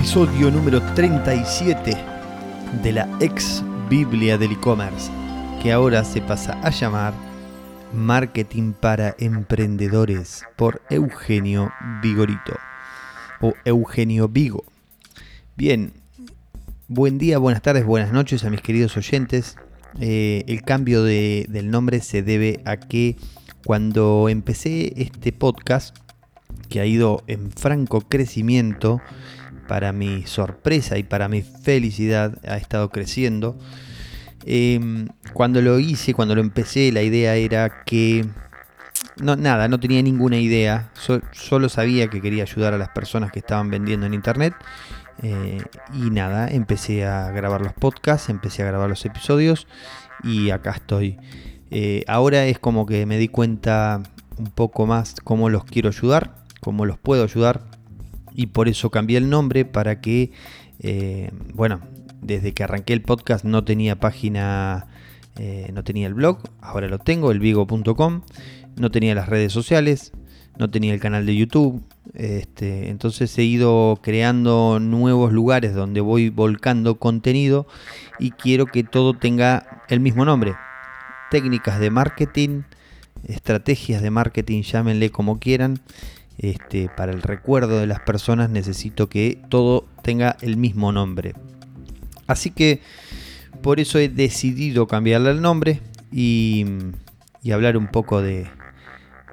episodio número 37 de la ex Biblia del e-commerce, que ahora se pasa a llamar Marketing para Emprendedores por Eugenio Vigorito o Eugenio Vigo. Bien, buen día, buenas tardes, buenas noches a mis queridos oyentes. Eh, el cambio del nombre se debe a que cuando empecé este podcast, que ha ido en franco crecimiento, para mi sorpresa y para mi felicidad, ha estado creciendo. Em, cuando lo hice, cuando lo empecé, la idea era que... No, nada, no tenía ninguna idea, solo sabía que quería ayudar a las personas que estaban vendiendo en internet eh, y nada, empecé a grabar los podcasts, empecé a grabar los episodios y acá estoy. Eh, ahora es como que me di cuenta un poco más cómo los quiero ayudar, cómo los puedo ayudar y por eso cambié el nombre para que, eh, bueno, desde que arranqué el podcast no tenía página, eh, no tenía el blog, ahora lo tengo, elvigo.com, no tenía las redes sociales, no tenía el canal de YouTube, este, entonces he ido creando nuevos lugares donde voy volcando contenido y quiero que todo tenga el mismo nombre. Técnicas de marketing, estrategias de marketing, llámenle como quieran. Este, para el recuerdo de las personas necesito que todo tenga el mismo nombre. Así que por eso he decidido cambiarle el nombre y, hablar un poco de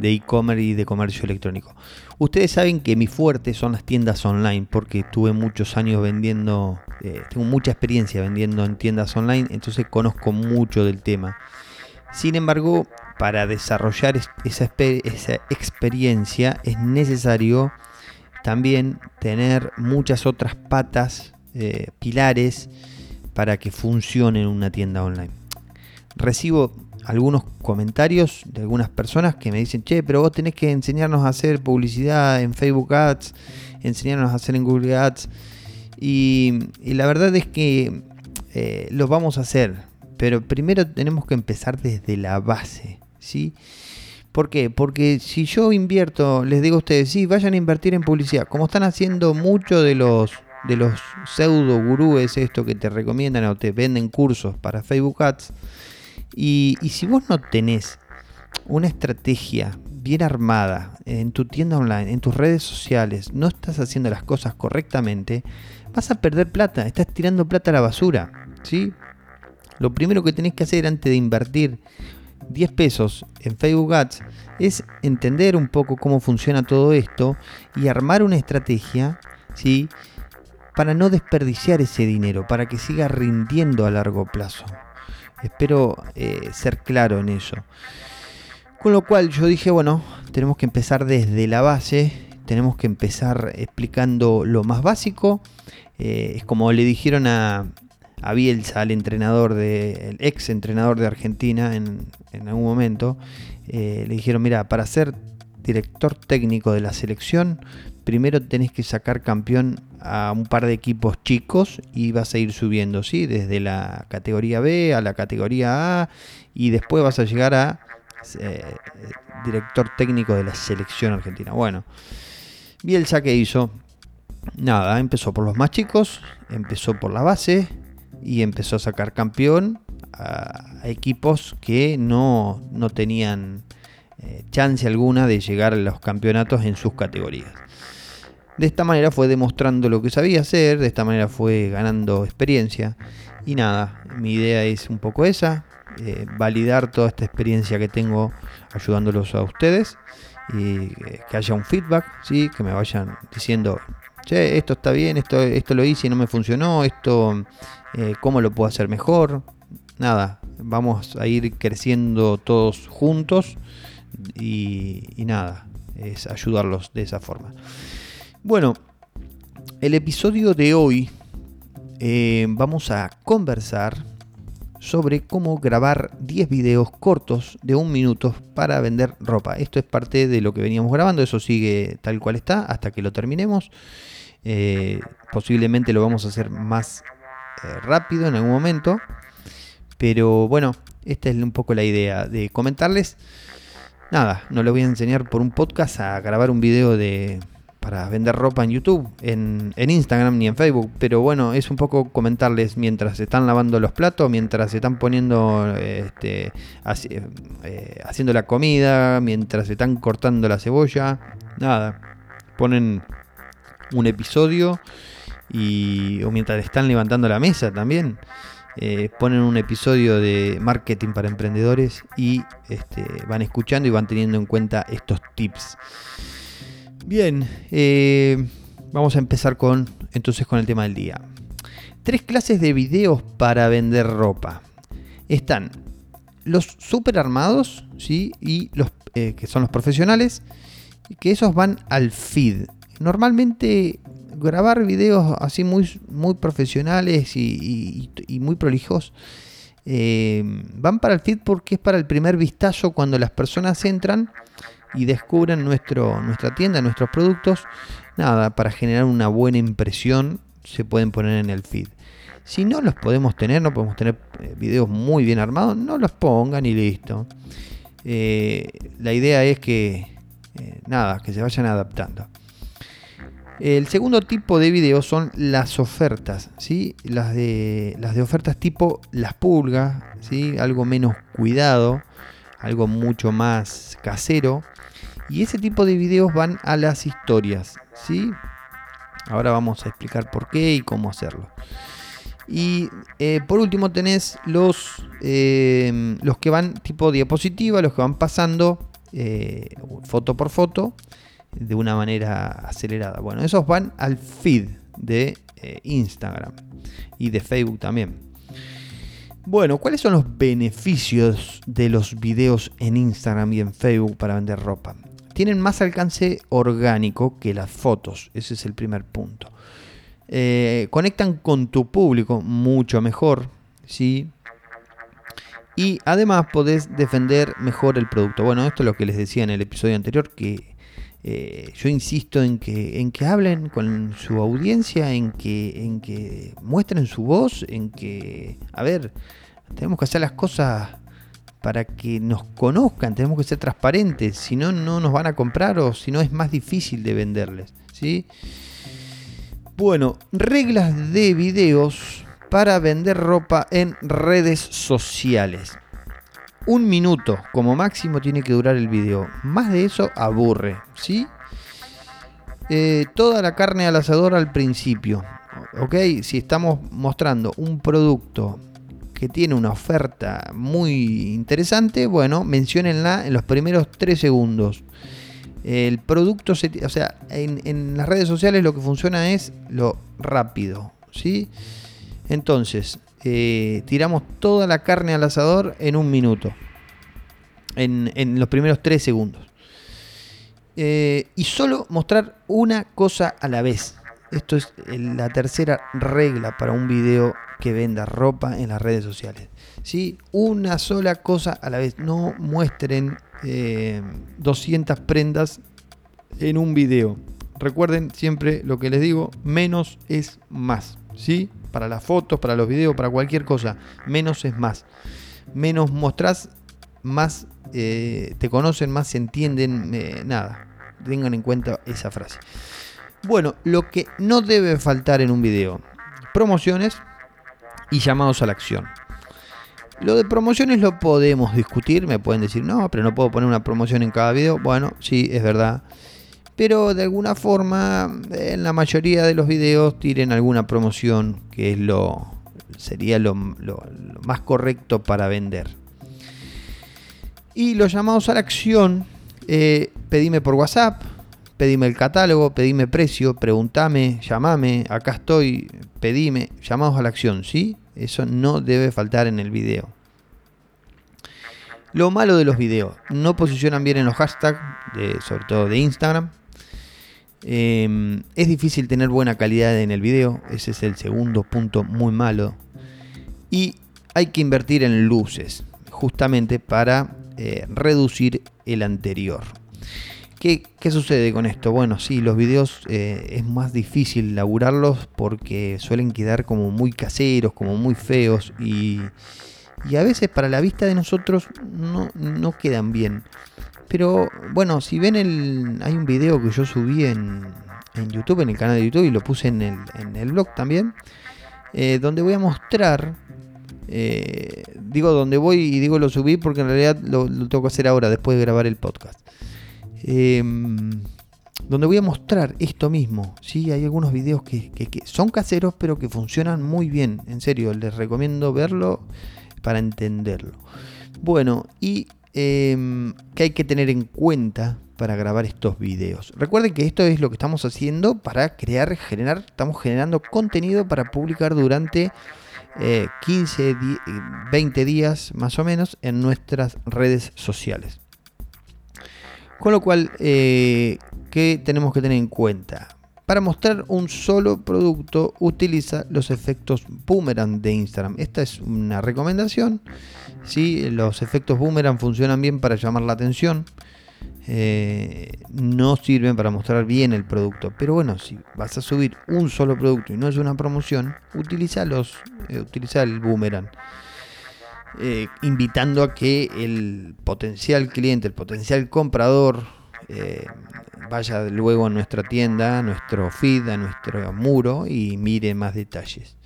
e-commerce y de comercio electrónico. Ustedes saben que mi fuerte son las tiendas online porque tuve muchos años vendiendo, eh, tengo mucha experiencia vendiendo en tiendas online, entonces conozco mucho del tema. Sin embargo, para desarrollar esa, experiencia es necesario también tener muchas otras patas, eh, pilares, para que funcione una tienda online. Recibo algunos comentarios de algunas personas que me dicen, che, pero vos tenés que enseñarnos a hacer publicidad en Facebook Ads, enseñarnos a hacer en Google Ads. Y, la verdad es que eh, lo vamos a hacer, pero primero tenemos que empezar desde la base. ¿sí? ¿Por qué? Porque si yo invierto, les digo a ustedes, sí, vayan a invertir en publicidad, como están haciendo muchos de los de los pseudo gurúes esto que te recomiendan o te venden cursos para Facebook Ads. Y, y si vos no tenés una estrategia bien armada en tu tienda online, en tus redes sociales, no estás haciendo las cosas correctamente, vas a perder plata, estás tirando plata a la basura, ¿sí? Lo primero que tenés que hacer antes de invertir 10 pesos en Facebook Ads es entender un poco cómo funciona todo esto y armar una estrategia, ¿sí? Para no desperdiciar ese dinero, para que siga rindiendo a largo plazo. Espero eh, ser claro en eso. Con lo cual yo dije, bueno, tenemos que empezar desde la base, tenemos que empezar explicando lo más básico. Eh, es como le dijeron a, a Bielsa, al entrenador de, el ex entrenador de Argentina en, algún momento, eh, le dijeron, mira, para ser director técnico de la selección, primero tenés que sacar campeón a un par de equipos chicos y vas a ir subiendo, ¿sí? Desde la categoría B a la categoría A y después vas a llegar a eh, director técnico de la selección argentina. Bueno, Bielsa que hizo, nada, empezó por los más chicos, empezó por la base, y empezó a sacar campeón a, equipos que no, tenían eh, chance alguna de llegar a los campeonatos en sus categorías. De esta manera fue demostrando lo que sabía hacer, de esta manera fue ganando experiencia. Y nada, mi idea es un poco esa, eh, validar toda esta experiencia que tengo ayudándolos a ustedes y eh, que haya un feedback, ¿sí? que me vayan diciendo, che, esto está bien, esto, esto lo hice y no me funcionó, esto eh, cómo lo puedo hacer mejor. Nada, vamos a ir creciendo todos juntos y, nada, es ayudarlos de esa forma. Bueno, el episodio de hoy eh, vamos a conversar sobre cómo grabar 10 videos cortos de un minuto para vender ropa. Esto es parte de lo que veníamos grabando, eso sigue tal cual está hasta que lo terminemos. Eh, posiblemente lo vamos a hacer más eh, rápido en algún momento. Pero bueno, esta es un poco la idea de comentarles. Nada, no le voy a enseñar por un podcast a grabar un video de para vender ropa en YouTube, en, Instagram ni en Facebook. Pero bueno, es un poco comentarles mientras están lavando los platos, mientras se están poniendo, este, eh, haciendo la comida, mientras se están cortando la cebolla. Nada, ponen un episodio y o mientras están levantando la mesa también. Eh, ponen un episodio de marketing para emprendedores y este, van escuchando y van teniendo en cuenta estos tips. Bien, eh, vamos a empezar con entonces con el tema del día. Tres clases de videos para vender ropa. Están los super armados, ¿sí? Y los eh, que son los profesionales, que esos van al feed. Normalmente grabar videos así muy, muy profesionales y, muy prolijos eh, van para el feed porque es para el primer vistazo cuando las personas entran y descubren nuestro, nuestra tienda, nuestros productos. Nada, para generar una buena impresión se pueden poner en el feed. Si no los podemos tener, no podemos tener eh, videos muy bien armados, no los pongan y listo. Eh, la idea es que, nada, que se vayan adaptando. El segundo tipo de videos son las ofertas, ¿sí? las, de, las de ofertas tipo las pulgas, ¿sí? algo menos cuidado, algo mucho más casero. Y ese tipo de videos van a las historias. ¿sí? Ahora vamos a explicar por qué y cómo hacerlo. Y eh, por último tenés los, eh, los que van tipo diapositiva, los que van pasando eh, foto por foto de una manera acelerada. Bueno, esos van al feed de eh, Instagram y de Facebook también. Bueno, ¿cuáles son los beneficios de los videos en Instagram y en Facebook para vender ropa? Tienen más alcance orgánico que las fotos, ese es el primer punto. Eh, conectan con tu público mucho mejor, ¿sí? Y además podés defender mejor el producto. Bueno, esto es lo que les decía en el episodio anterior, que eh, yo insisto en que, en que hablen con su audiencia, en que, en que muestren su voz, en que, a ver, tenemos que hacer las cosas para que nos conozcan, tenemos que ser transparentes, si no, no nos van a comprar o si no es más difícil de venderles. ¿sí? Bueno, reglas de videos para vender ropa en redes sociales un minuto como máximo tiene que durar el video. Más de eso aburre, ¿sí? Eh, toda la carne al asador al principio. ¿Ok? Si estamos mostrando un producto que tiene una oferta muy interesante, bueno, menciónenla en los primeros 3 segundos. El producto, se, o sea, en, las redes sociales lo que funciona es lo rápido, ¿sí? Entonces, eh, tiramos toda la carne al asador en un minuto. En, los primeros tres segundos. Eh, y solo mostrar una cosa a la vez. Esto es la tercera regla para un video que venda ropa en las redes sociales. ¿Sí? Una sola cosa a la vez. No muestren 200 eh, prendas en un video. Recuerden siempre lo que les digo, menos es más. ¿sí? Para las fotos, para los videos, para cualquier cosa, menos es más. Menos mostrás, más eh, te conocen, más se entienden, eh, nada. Tengan en cuenta esa frase. Bueno, lo que no debe faltar en un video, promociones y llamados a la acción. Lo de promociones lo podemos discutir, me pueden decir, no, pero no puedo poner una promoción en cada video. Bueno, sí, es verdad pero de alguna forma en la mayoría de los videos tiren alguna promoción que es lo sería lo, más correcto para vender y los llamados a la acción eh, pedime por whatsapp pedime el catálogo pedime precio preguntame llamame acá estoy pedime llamados a la acción sí eso no debe faltar en el video lo malo de los videos, no posicionan bien en los hashtags, sobre todo de Instagram. Em, es difícil tener buena calidad en el video, ese es el segundo punto muy malo. Y hay que invertir en luces, justamente para eh, reducir el anterior. ¿Qué, sucede con esto? Bueno, sí, los videos eh, es más difícil laburarlos porque suelen quedar como muy caseros, como muy feos y, y a veces para la vista de nosotros no, no quedan bien. Pero bueno, si ven el. Hay un video que yo subí en, en YouTube, en el canal de YouTube, y lo puse en el, en el blog también, eh, donde voy a mostrar, eh, digo donde voy y digo lo subí porque en realidad lo, tengo que hacer ahora, después de grabar el podcast. Em, donde voy a mostrar esto mismo. ¿sí? Hay algunos videos que, son caseros, pero que funcionan muy bien. En serio, les recomiendo verlo para entenderlo. Bueno, y eh, que hay que tener en cuenta para grabar estos videos. Recuerden que esto es lo que estamos haciendo para crear, generar, estamos generando contenido para publicar durante 15, eh, 20 días más o menos en nuestras redes sociales. Con lo cual, eh, ¿qué tenemos que tener en cuenta? Para mostrar un solo producto, utiliza los efectos boomerang de Instagram. Esta es una recomendación. ¿sí? Los efectos boomerang funcionan bien para llamar la atención. Eh, no sirven para mostrar bien el producto. Pero bueno, si vas a subir un solo producto y no es una promoción, utiliza, los, eh, utiliza el boomerang. Eh, invitando a que el potencial cliente, el potencial comprador, vaya luego a nuestra tienda, a nuestro feed, a nuestro muro y mire más detalles.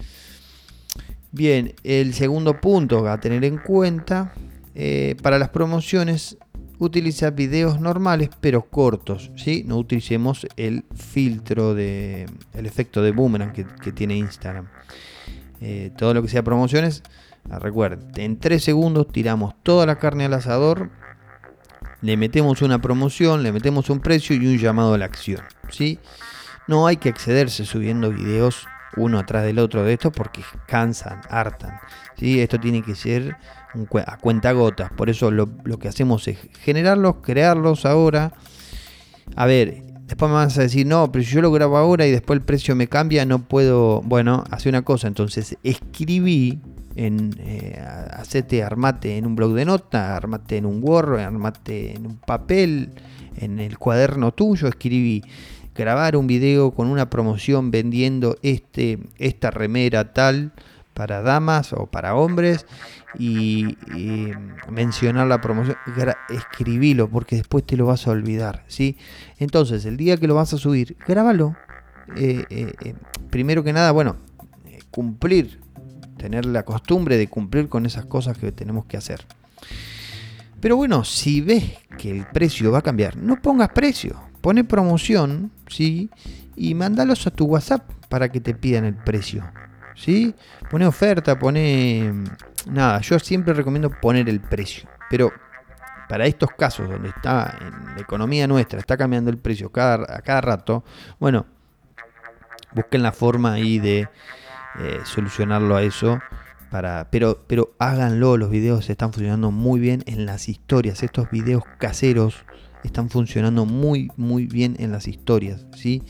Bien, el segundo punto a tener en cuenta, eh, para las promociones utiliza videos normales pero cortos, ¿sí? No utilicemos el filtro de el efecto de boomerang que, tiene Instagram. Eh, todo lo que sea promociones, recuerden, en 3 segundos tiramos toda la carne al asador le metemos una promoción, le metemos un precio y un llamado a la acción. ¿sí? No hay que excederse subiendo videos uno atrás del otro de estos porque cansan, hartan. ¿sí? Esto tiene que ser a cuenta gotas. Por eso lo, que hacemos es generarlos, crearlos ahora. A ver, después me vas a decir, no, pero si yo lo grabo ahora y después el precio me cambia, no puedo. Bueno, hace una cosa. Entonces escribí en eh, hacete, armate en un blog de nota, armate en un Word, armate en un papel, en el cuaderno tuyo, escribí grabar un video con una promoción vendiendo este, esta remera tal para damas o para hombres y, mencionar la promoción, escribilo porque después te lo vas a olvidar, ¿sí? Entonces, el día que lo vas a subir, grábalo. Eh, eh, primero que nada, bueno, cumplir tener la costumbre de cumplir con esas cosas que tenemos que hacer. Pero bueno, si ves que el precio va a cambiar, no pongas precio, pone promoción, ¿sí? Y mándalos a tu WhatsApp para que te pidan el precio, ¿sí? Pone oferta, pone... Nada, yo siempre recomiendo poner el precio, pero para estos casos donde está en la economía nuestra, está cambiando el precio cada, a cada rato, bueno, busquen la forma ahí de eh, solucionarlo a eso. Para, pero, pero háganlo, los videos están funcionando muy bien en las historias. Estos videos caseros están funcionando muy, muy bien en las historias. ¿sí?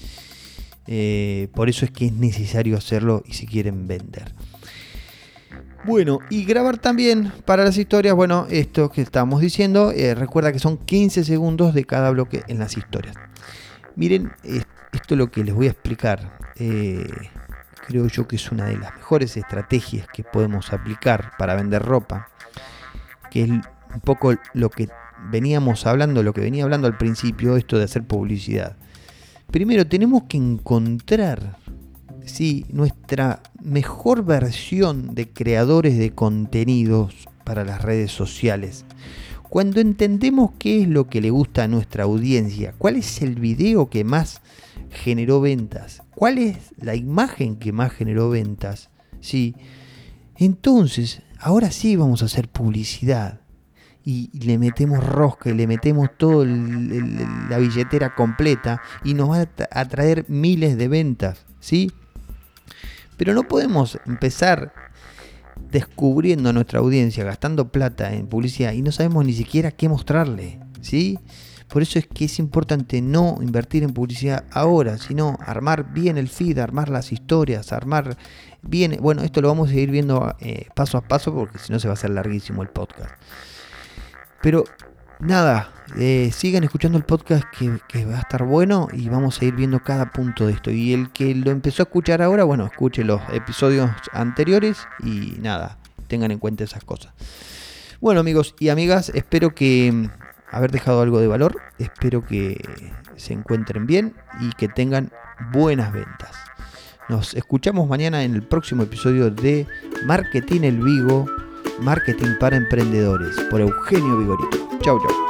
Eh, por eso es que es necesario hacerlo y si quieren vender. Bueno, y grabar también para las historias, bueno, esto que estamos diciendo, eh, recuerda que son 15 segundos de cada bloque en las historias. Miren, esto es lo que les voy a explicar creo yo que es una de las mejores estrategias que podemos aplicar para vender ropa, que es un poco lo que veníamos hablando, lo que venía hablando al principio, esto de hacer publicidad. Primero tenemos que encontrar ¿sí? nuestra mejor versión de creadores de contenidos para las redes sociales. Cuando entendemos qué es lo que le gusta a nuestra audiencia, cuál es el video que más generó ventas, cuál es la imagen que más generó ventas, ¿sí? Entonces, ahora sí vamos a hacer publicidad. Y le metemos rosca y le metemos toda la billetera completa y nos va a traer miles de ventas, ¿sí? Pero no podemos empezar descubriendo a nuestra audiencia, gastando plata en publicidad y no sabemos ni siquiera qué mostrarle, ¿sí? Por eso es que es importante no invertir en publicidad ahora, sino armar bien el feed, armar las historias, armar bien... Bueno, esto lo vamos a ir viendo eh, paso a paso porque si no se va a hacer larguísimo el podcast. Pero nada, eh, sigan escuchando el podcast que, que, va a estar bueno y vamos a ir viendo cada punto de esto. Y el que lo empezó a escuchar ahora, bueno, escuche los episodios anteriores y nada, tengan en cuenta esas cosas. Bueno amigos y amigas, espero que haber dejado algo de valor. Espero que se encuentren bien y que tengan buenas ventas. Nos escuchamos mañana en el próximo episodio de Marketing El Vigo, Marketing para Emprendedores, por Eugenio Vigorito. Chau, chau.